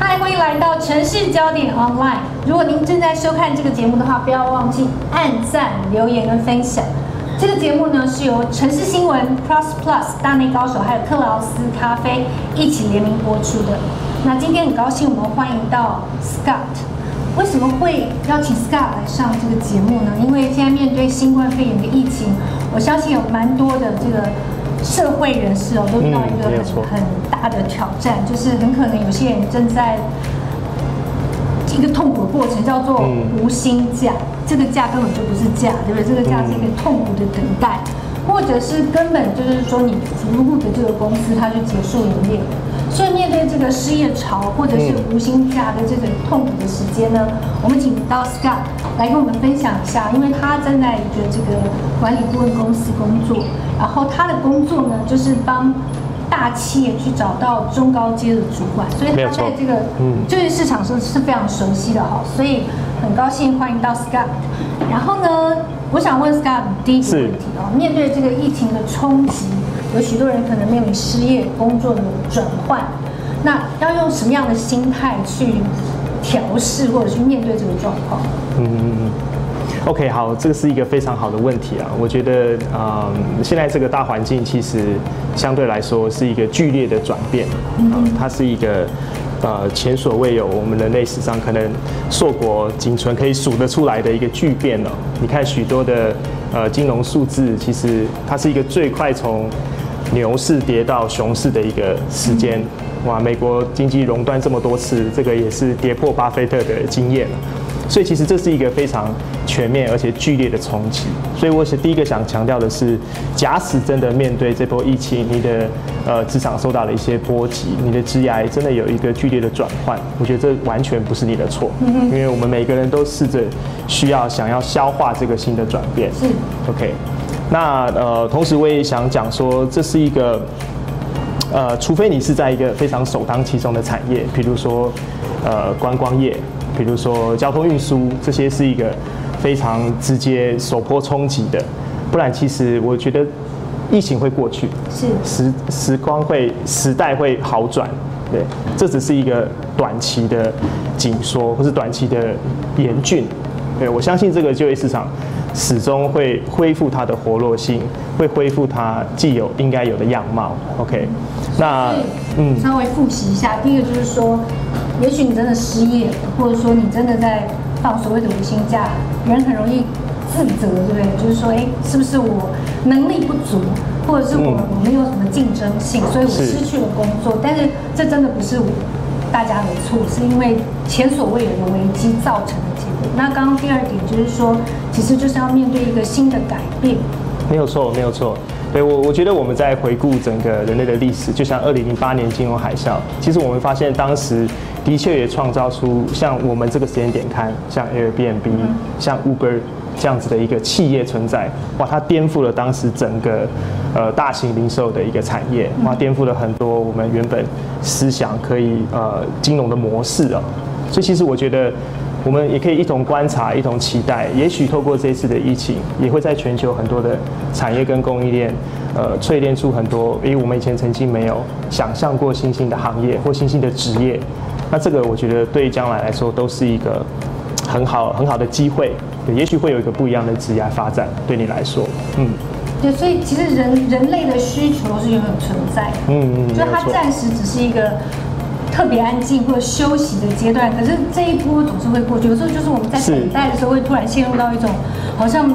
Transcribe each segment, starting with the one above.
嗨，欢迎来到城市焦点 Online。如果您正在收看这个节目的话，不要忘记按赞、留言跟分享。这个节目呢是由城市新闻、Plus Plus、大内高手还有克劳斯咖啡一起联名播出的。那今天很高兴，我们欢迎到 Scott。为什么会邀请 Scott 来上这个节目呢？因为现在面对新冠肺炎的疫情，我相信有蛮多的这个社会人士哦，都遇到一个很很大的挑战，就是很可能有些人正在一个痛苦的过程，叫做无薪假。这个假根本就不是假，对不对？这个假是一个痛苦的等待，或者是根本就是说你服务的这个公司它就结束营业。所以面对这个失业潮或者是无薪假的这个痛苦的时间呢，我们请到 Scott 来跟我们分享一下，因为他正在一个这个管理顾问公司工作，然后他的工作呢就是帮大企业去找到中高阶的主管，所以他在这个就业市场上是非常熟悉的哈，所以很高兴欢迎到 Scott。然后呢，我想问 Scott 第一个问题哦，面对这个疫情的冲击。有许多人可能面临失业、工作的转换，那要用什么样的心态去调试或者去面对这个状况？嗯嗯嗯。OK，好，这个是一个非常好的问题啊。我觉得，嗯，现在这个大环境其实相对来说是一个剧烈的转变，嗯，它是一个呃前所未有，我们人类史上可能硕果仅存可以数得出来的一个巨变了。你看许多的呃金融数字，其实它是一个最快从牛市跌到熊市的一个时间，哇！美国经济熔断这么多次，这个也是跌破巴菲特的经验了。所以其实这是一个非常全面而且剧烈的冲击。所以我想第一个想强调的是，假使真的面对这波疫情，你的呃职场受到了一些波及，你的职涯真的有一个剧烈的转换，我觉得这完全不是你的错，因为我们每个人都试着需要想要消化这个新的转变。是，OK。那呃，同时我也想讲说，这是一个呃，除非你是在一个非常首当其冲的产业，比如说呃观光业，比如说交通运输，这些是一个非常直接首波冲击的，不然其实我觉得疫情会过去，是时时光会时代会好转，对，这只是一个短期的紧缩或是短期的严峻，对，我相信这个就业市场。始终会恢复它的活络性，会恢复它既有应该有的样貌。OK，那嗯，稍微复习一下，第一个就是说，也许你真的失业，或者说你真的在放所谓的无薪假，人很容易自责，对不对？就是说，哎，是不是我能力不足，或者是我我没有什么竞争性，所以我失去了工作？但是这真的不是我大家的错，是因为前所未有的危机造成的结果。那刚刚第二点就是说。其实就是要面对一个新的改变，没有错，没有错。对我，我觉得我们在回顾整个人类的历史，就像二零零八年金融海啸，其实我们发现当时的确也创造出像我们这个时间点看，像 Airbnb、像 Uber 这样子的一个企业存在。哇，它颠覆了当时整个呃大型零售的一个产业，哇，颠覆了很多我们原本思想可以呃金融的模式啊。所以其实我觉得。我们也可以一同观察，一同期待。也许透过这次的疫情，也会在全球很多的产业跟供应链，呃，淬炼出很多，因为我们以前曾经没有想象过新兴的行业或新兴的职业。那这个我觉得对将来来说都是一个很好很好的机会。对，也许会有一个不一样的职业发展，对你来说，嗯。对，所以其实人人类的需求是永远存在的。嗯嗯。就它暂时只是一个。特别安静或者休息的阶段，可是这一波总是会过去。有时候就是我们在等待的时候，会突然陷入到一种好像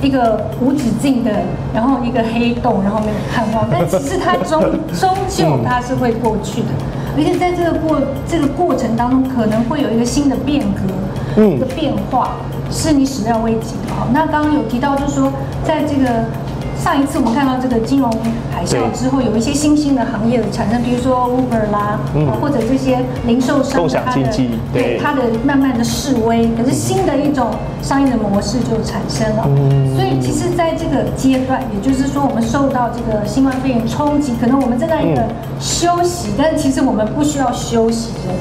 一个无止境的，然后一个黑洞，然后没有盼望。但其实它终 终究它是会过去的，而且在这个过这个过程当中，可能会有一个新的变革，一个变化是你始料未及的。好，那刚刚有提到，就是说在这个。上一次我们看到这个金融海啸之后，有一些新兴的行业的产生，比如说 Uber 啦，嗯、或者这些零售商，共享经济，对它的慢慢的示威，可是新的一种商业的模式就产生了。嗯、所以其实在这个阶段，也就是说我们受到这个新冠肺炎冲击，可能我们正在一个休息，但是其实我们不需要休息的。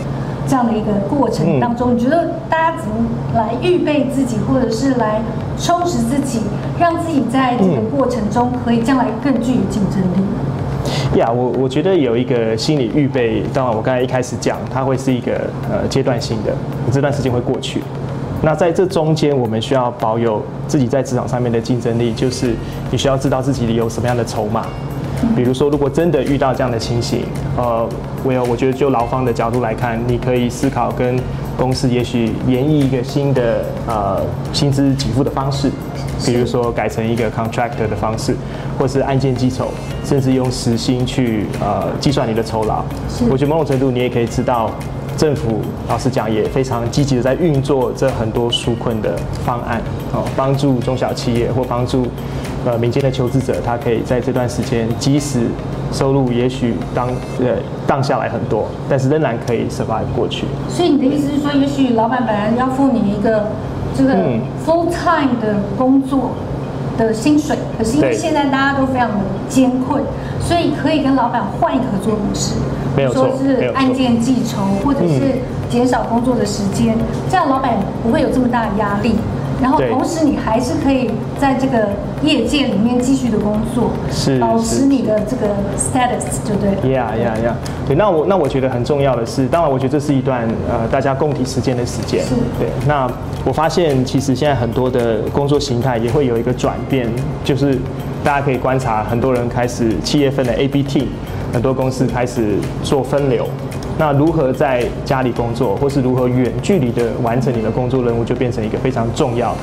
这样的一个过程当中，你觉得大家怎么来预备自己，或者是来充实自己，让自己在这个过程中可以将来更具有竞争力？呀，yeah, 我我觉得有一个心理预备。当然，我刚才一开始讲，它会是一个呃阶段性的，这段时间会过去。那在这中间，我们需要保有自己在职场上面的竞争力，就是你需要知道自己有什么样的筹码。比如说，如果真的遇到这样的情形，呃，我有，我觉得就劳方的角度来看，你可以思考跟公司也许研议一个新的呃薪资给付的方式，比如说改成一个 contractor 的方式，或是按件计酬，甚至用时薪去呃计算你的酬劳。我觉得某种程度你也可以知道，政府老实讲也非常积极的在运作这很多纾困的方案，哦，帮助中小企业或帮助。呃，民间的求职者，他可以在这段时间，即使收入也许当呃降下来很多，但是仍然可以 survive 过去。所以你的意思是说，也许老板本来要付你一个这个 full time 的工作的薪水，嗯、可是因为现在大家都非常的艰困，所以可以跟老板换一个合作模式，没有错，说是按件计酬，或者是减少工作的时间，嗯、这样老板不会有这么大的压力。然后同时，你还是可以在这个业界里面继续的工作，是保持你的这个 status，就对了。Yeah, yeah, yeah。对，那我那我觉得很重要的是，当然我觉得这是一段呃大家共体时间的时间。是。对。那我发现其实现在很多的工作形态也会有一个转变，就是大家可以观察，很多人开始七月份的 AB team，很多公司开始做分流。那如何在家里工作，或是如何远距离的完成你的工作任务，就变成一个非常重要，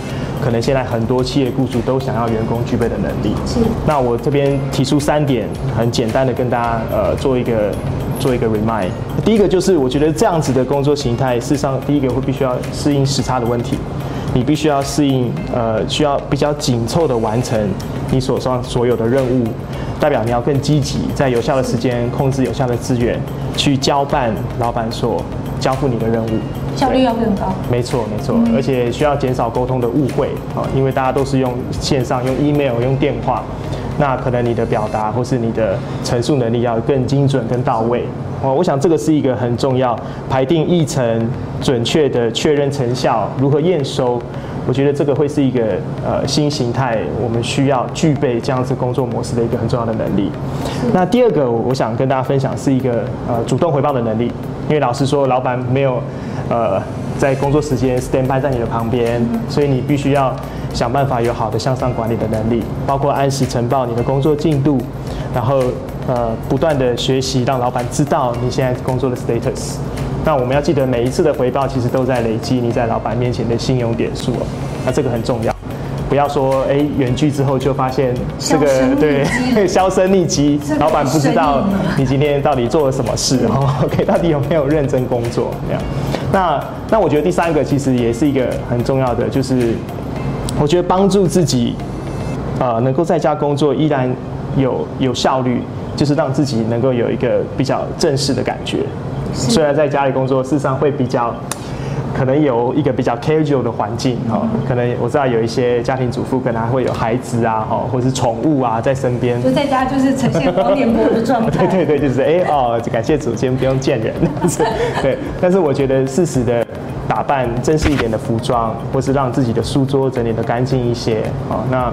可能现在很多企业雇主都想要员工具备的能力。是。那我这边提出三点，很简单的跟大家呃做一个做一个 remind。第一个就是我觉得这样子的工作形态，事实上第一个会必须要适应时差的问题，你必须要适应呃需要比较紧凑的完成你手上所有的任务。代表你要更积极，在有效的时间控制有效的资源，去交办老板所交付你的任务，效率要更高。没错，没错，嗯、而且需要减少沟通的误会啊，因为大家都是用线上、用 email、用电话，那可能你的表达或是你的陈述能力要更精准、更到位。哦，我想这个是一个很重要，排定议程、准确的确认成效、如何验收。我觉得这个会是一个呃新形态，我们需要具备这样子工作模式的一个很重要的能力。那第二个，我想跟大家分享是一个呃主动回报的能力，因为老实说，老板没有呃在工作时间 stand by 在你的旁边，所以你必须要想办法有好的向上管理的能力，包括按时呈报你的工作进度，然后呃不断的学习，让老板知道你现在工作的 status。那我们要记得，每一次的回报其实都在累积你在老板面前的信用点数哦。那这个很重要，不要说哎远距之后就发现这个对销声匿迹，老板不知道你今天到底做了什么事哦，OK，到底有没有认真工作这样。那那我觉得第三个其实也是一个很重要的，就是我觉得帮助自己呃能够在家工作依然有有效率，就是让自己能够有一个比较正式的感觉。虽然在家里工作，事实上会比较可能有一个比较 casual 的环境哈，可能我知道有一些家庭主妇可能还会有孩子啊哈，或者是宠物啊在身边，就在家就是呈现黄脸婆的状态。对对对，就是哎哦，感谢主，今天不用见人。对，但是我觉得适时的打扮正式一点的服装，或是让自己的书桌整理的干净一些啊，那。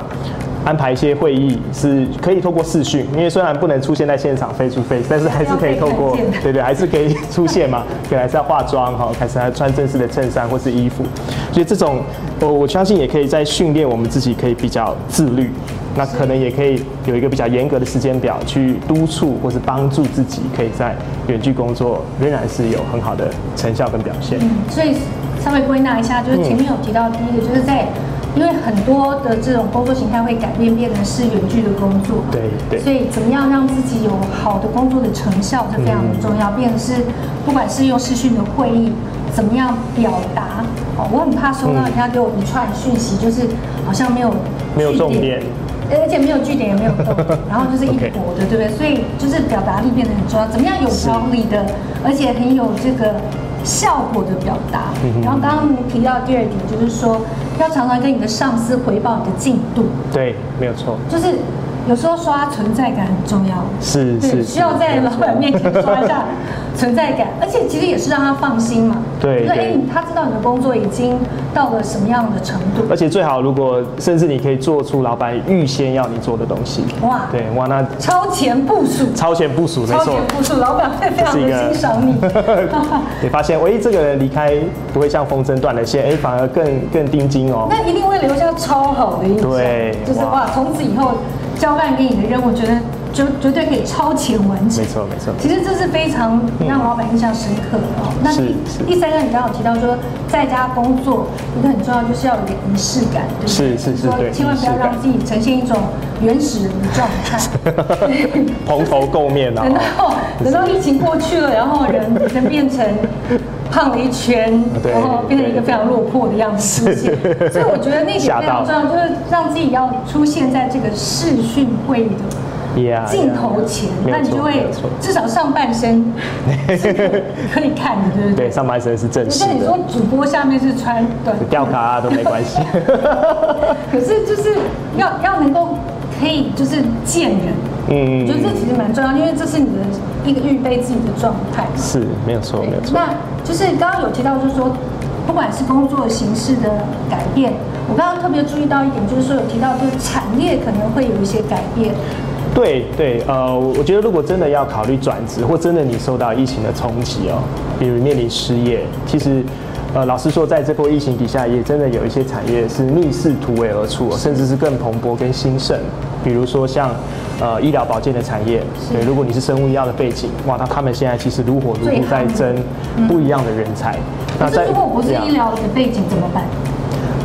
安排一些会议是可以透过视讯，因为虽然不能出现在现场 face to face，但是还是可以透过，对对，还是可以出现嘛。可能还是要化妆哈，还是要穿正式的衬衫或是衣服。所以这种我我相信也可以在训练我们自己，可以比较自律。那可能也可以有一个比较严格的时间表去督促或是帮助自己，可以在远距工作仍然是有很好的成效跟表现。嗯，所以稍微归纳一下，就是前面有提到第一个，就是在。因为很多的这种工作形态会改变，变成是远距的工作。对对。所以怎么样让自己有好的工作的成效是非常的重要。变成是不管是用视讯的会议，怎么样表达？哦，我很怕收到人家给我一串讯息，就是好像没有没有重点，而且没有据点也没有动，然后就是一坨的，对不对？所以就是表达力变得很重要。怎么样有条理的，而且很有这个。效果的表达，然后刚刚你提到第二点，就是说要常常跟你的上司回报你的进度。对，没有错。就是有时候刷存在感很重要，是是，需要在老板面前刷一下 存在感，而且其实也是让他放心嘛。对，对，哎，他知道你的工作已经到了什么样的程度。而且最好，如果甚至你可以做出老板预先要你做的东西。哇，对哇，那超前部署，超前部署，超前部署，老板会非常的欣赏你。你发现，喂，这个人离开不会像风筝断了线，哎，反而更更钉金哦。那一定会留下超好的印象。对，就是哇，从此以后。交办给你的任务，我觉得绝绝对可以超前完成。没错没错，其实这是非常让老板印象深刻的哦。那第第三个，你刚刚有提到说，在家工作一个很重要，就是要有点仪式感，对不对？是是是，对。千万不要让自己呈现一种原始人的状态，蓬头垢面啊。等到等到疫情过去了，然后人人变成胖了一圈，然后变成一个非常落魄的样子出现。所以我觉得那点非常重要，就是让自己要出现在这个视讯会议的。镜头前，那你就会至少上半身是可以看的，对不对？对，上半身是正式的。跟你说，主播下面是穿短吊卡啊都没关系。可是就是要要能够可以就是见人，嗯，我觉得这其实蛮重要，因为这是你的一个预备自己的状态。是，没有错，没有错。那就是刚刚有提到，就是说，不管是工作形式的改变，我刚刚特别注意到一点，就是说有提到，就是产业可能会有一些改变。对对，呃，我觉得如果真的要考虑转职，或真的你受到疫情的冲击哦，比如面临失业，其实，呃，老实说，在这波疫情底下，也真的有一些产业是逆势突围而出，甚至是更蓬勃跟兴盛。比如说像，呃，医疗保健的产业，对，如果你是生物医药的背景，哇，那他们现在其实如火如荼在争不一样的人才。那在如果不是医疗的背景怎么办？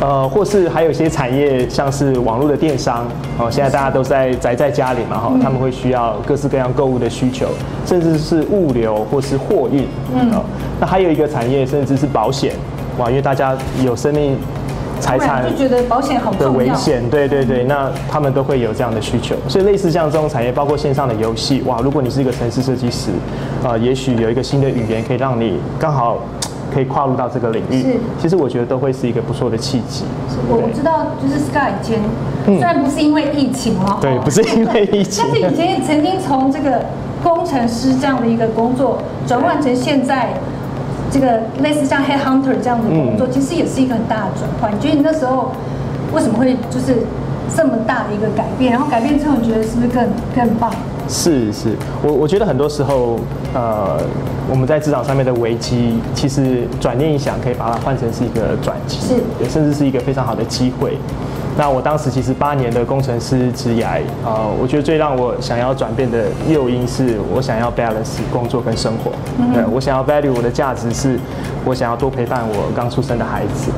呃，或是还有一些产业，像是网络的电商，哦，现在大家都在宅在家里嘛，哈，他们会需要各式各样购物的需求，甚至是物流或是货运，嗯，哦那还有一个产业，甚至是保险，哇，因为大家有生命财产就觉得保险好的危险，对对对，那他们都会有这样的需求，所以类似像这种产业，包括线上的游戏，哇，如果你是一个城市设计师，啊，也许有一个新的语言可以让你刚好。可以跨入到这个领域，是，其实我觉得都会是一个不错的契机。我我知道，就是 Sky 以前虽然不是因为疫情了，对，不是因为疫情，但是以前曾经从这个工程师这样的一个工作转换成现在这个类似像 Head Hunter 这样的工作，其实也是一个很大的转换。你觉得你那时候为什么会就是这么大的一个改变？然后改变之后，你觉得是不是更更棒？是是，我我觉得很多时候，呃，我们在职场上面的危机，其实转念一想，可以把它换成是一个转机，是，也甚至是一个非常好的机会。那我当时其实八年的工程师职涯，呃，我觉得最让我想要转变的诱因是我想要 balance 工作跟生活，嗯，对，我想要 value 我的价值是，我想要多陪伴我刚出生的孩子。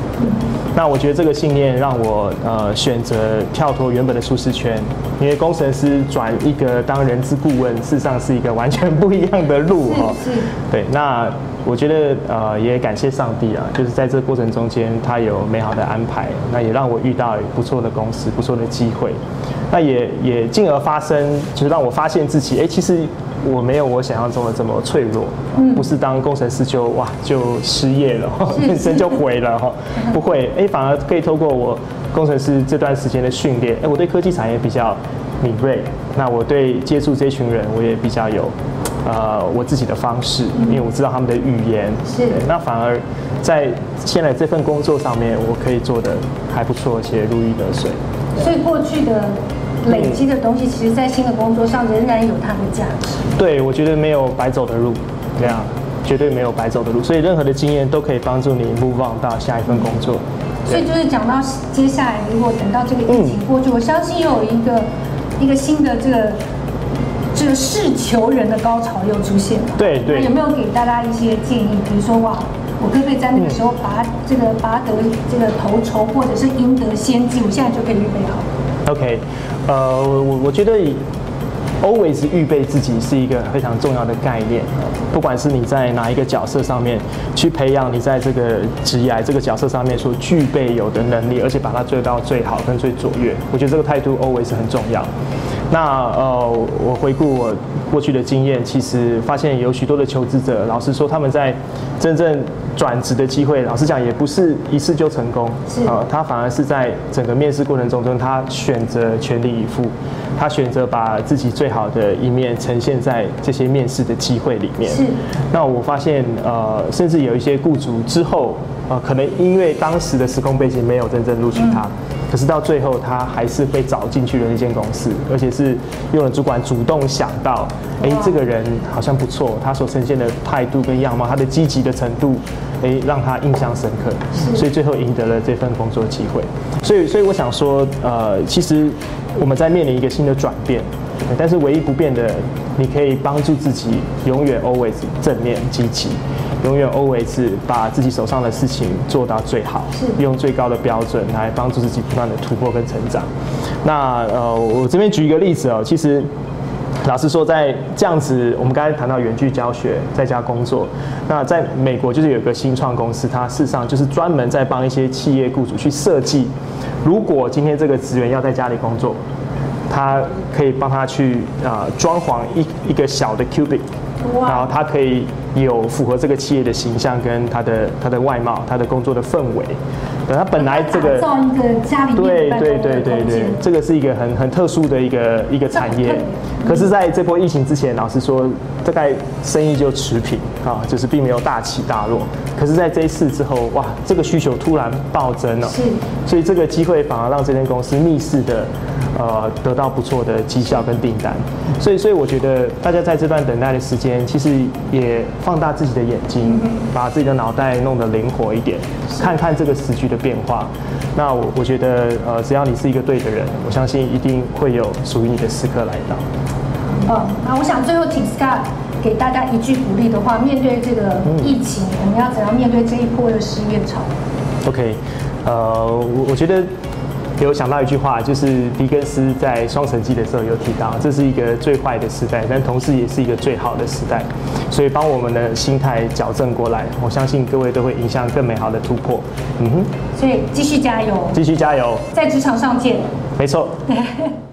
那我觉得这个信念让我呃选择跳脱原本的舒适圈，因为工程师转一个当人资顾问，事实上是一个完全不一样的路哈。是，是。对，那我觉得呃也感谢上帝啊，就是在这个过程中间他有美好的安排，那也让我遇到不错的公司、不错的机会，那也也进而发生，就是让我发现自己哎其实。我没有我想象中的这么脆弱，不是当工程师就哇就失业了，人生就毁了哈，不会，哎，反而可以透过我工程师这段时间的训练，哎，我对科技产业比较敏锐，那我对接触这群人我也比较有，呃，我自己的方式，因为我知道他们的语言，是，那反而在现在这份工作上面，我可以做的还不错，而且如鱼得水。所以过去的。累积的东西，其实，在新的工作上仍然有它的价值。对，我觉得没有白走的路，这样绝对没有白走的路。所以，任何的经验都可以帮助你 move on 到下一份工作。所以，就是讲到接下来，如果等到这个疫情过去，我相信又有一个一个新的这个这个是求人的高潮又出现了。对对。有没有给大家一些建议？比如说，哇，我可不可以在那个时候拔这个拔得这个头筹，或者是赢得先机？我现在就可以预备好。OK，呃，我我觉得 always 预备自己是一个非常重要的概念。不管是你在哪一个角色上面去培养你在这个职业这个角色上面所具备有的能力，而且把它做到最好跟最卓越，我觉得这个态度 always 很重要。那呃，我回顾我过去的经验，其实发现有许多的求职者，老实说，他们在真正转职的机会，老实讲也不是一次就成功，是呃，他反而是在整个面试过程中中，他选择全力以赴，他选择把自己最好的一面呈现在这些面试的机会里面。是，那我发现呃，甚至有一些雇主之后，呃，可能因为当时的时空背景没有真正录取他。嗯可是到最后，他还是被找进去了那间公司，而且是用了主管主动想到，哎，这个人好像不错，他所呈现的态度跟样貌，他的积极的程度，哎，让他印象深刻，所以最后赢得了这份工作机会。所以，所以我想说，呃，其实我们在面临一个新的转变，但是唯一不变的，你可以帮助自己永远 always 正面积极。永远 always 把自己手上的事情做到最好，用最高的标准来帮助自己不断的突破跟成长。那呃，我这边举一个例子哦，其实老实说，在这样子，我们刚才谈到远距教学，在家工作，那在美国就是有一个新创公司，它事实上就是专门在帮一些企业雇主去设计，如果今天这个职员要在家里工作，他可以帮他去啊装潢一一个小的 cubic。然后他可以有符合这个企业的形象跟他的他的外貌，他的工作的氛围。等他本来这个造一个家里面对对对对对，这个是一个很很特殊的一个一个产业。可是在这波疫情之前，老实说，大概生意就持平啊，就是并没有大起大落。可是在这一次之后，哇，这个需求突然暴增了，是，所以这个机会反而让这间公司逆势的。呃，得到不错的绩效跟订单，所以，所以我觉得大家在这段等待的时间，其实也放大自己的眼睛，把自己的脑袋弄得灵活一点，看看这个时局的变化。那我我觉得，呃，只要你是一个对的人，我相信一定会有属于你的时刻来到。嗯，那我想最后请 Scott 给大家一句鼓励的话，面对这个疫情，我们要怎样面对这一波的失业潮？OK，呃，我我觉得。有想到一句话，就是狄更斯在《双城记》的时候有提到，这是一个最坏的时代，但同时也是一个最好的时代。所以，帮我们的心态矫正过来，我相信各位都会迎向更美好的突破。嗯哼，所以继续加油，继续加油，在职场上见。没错。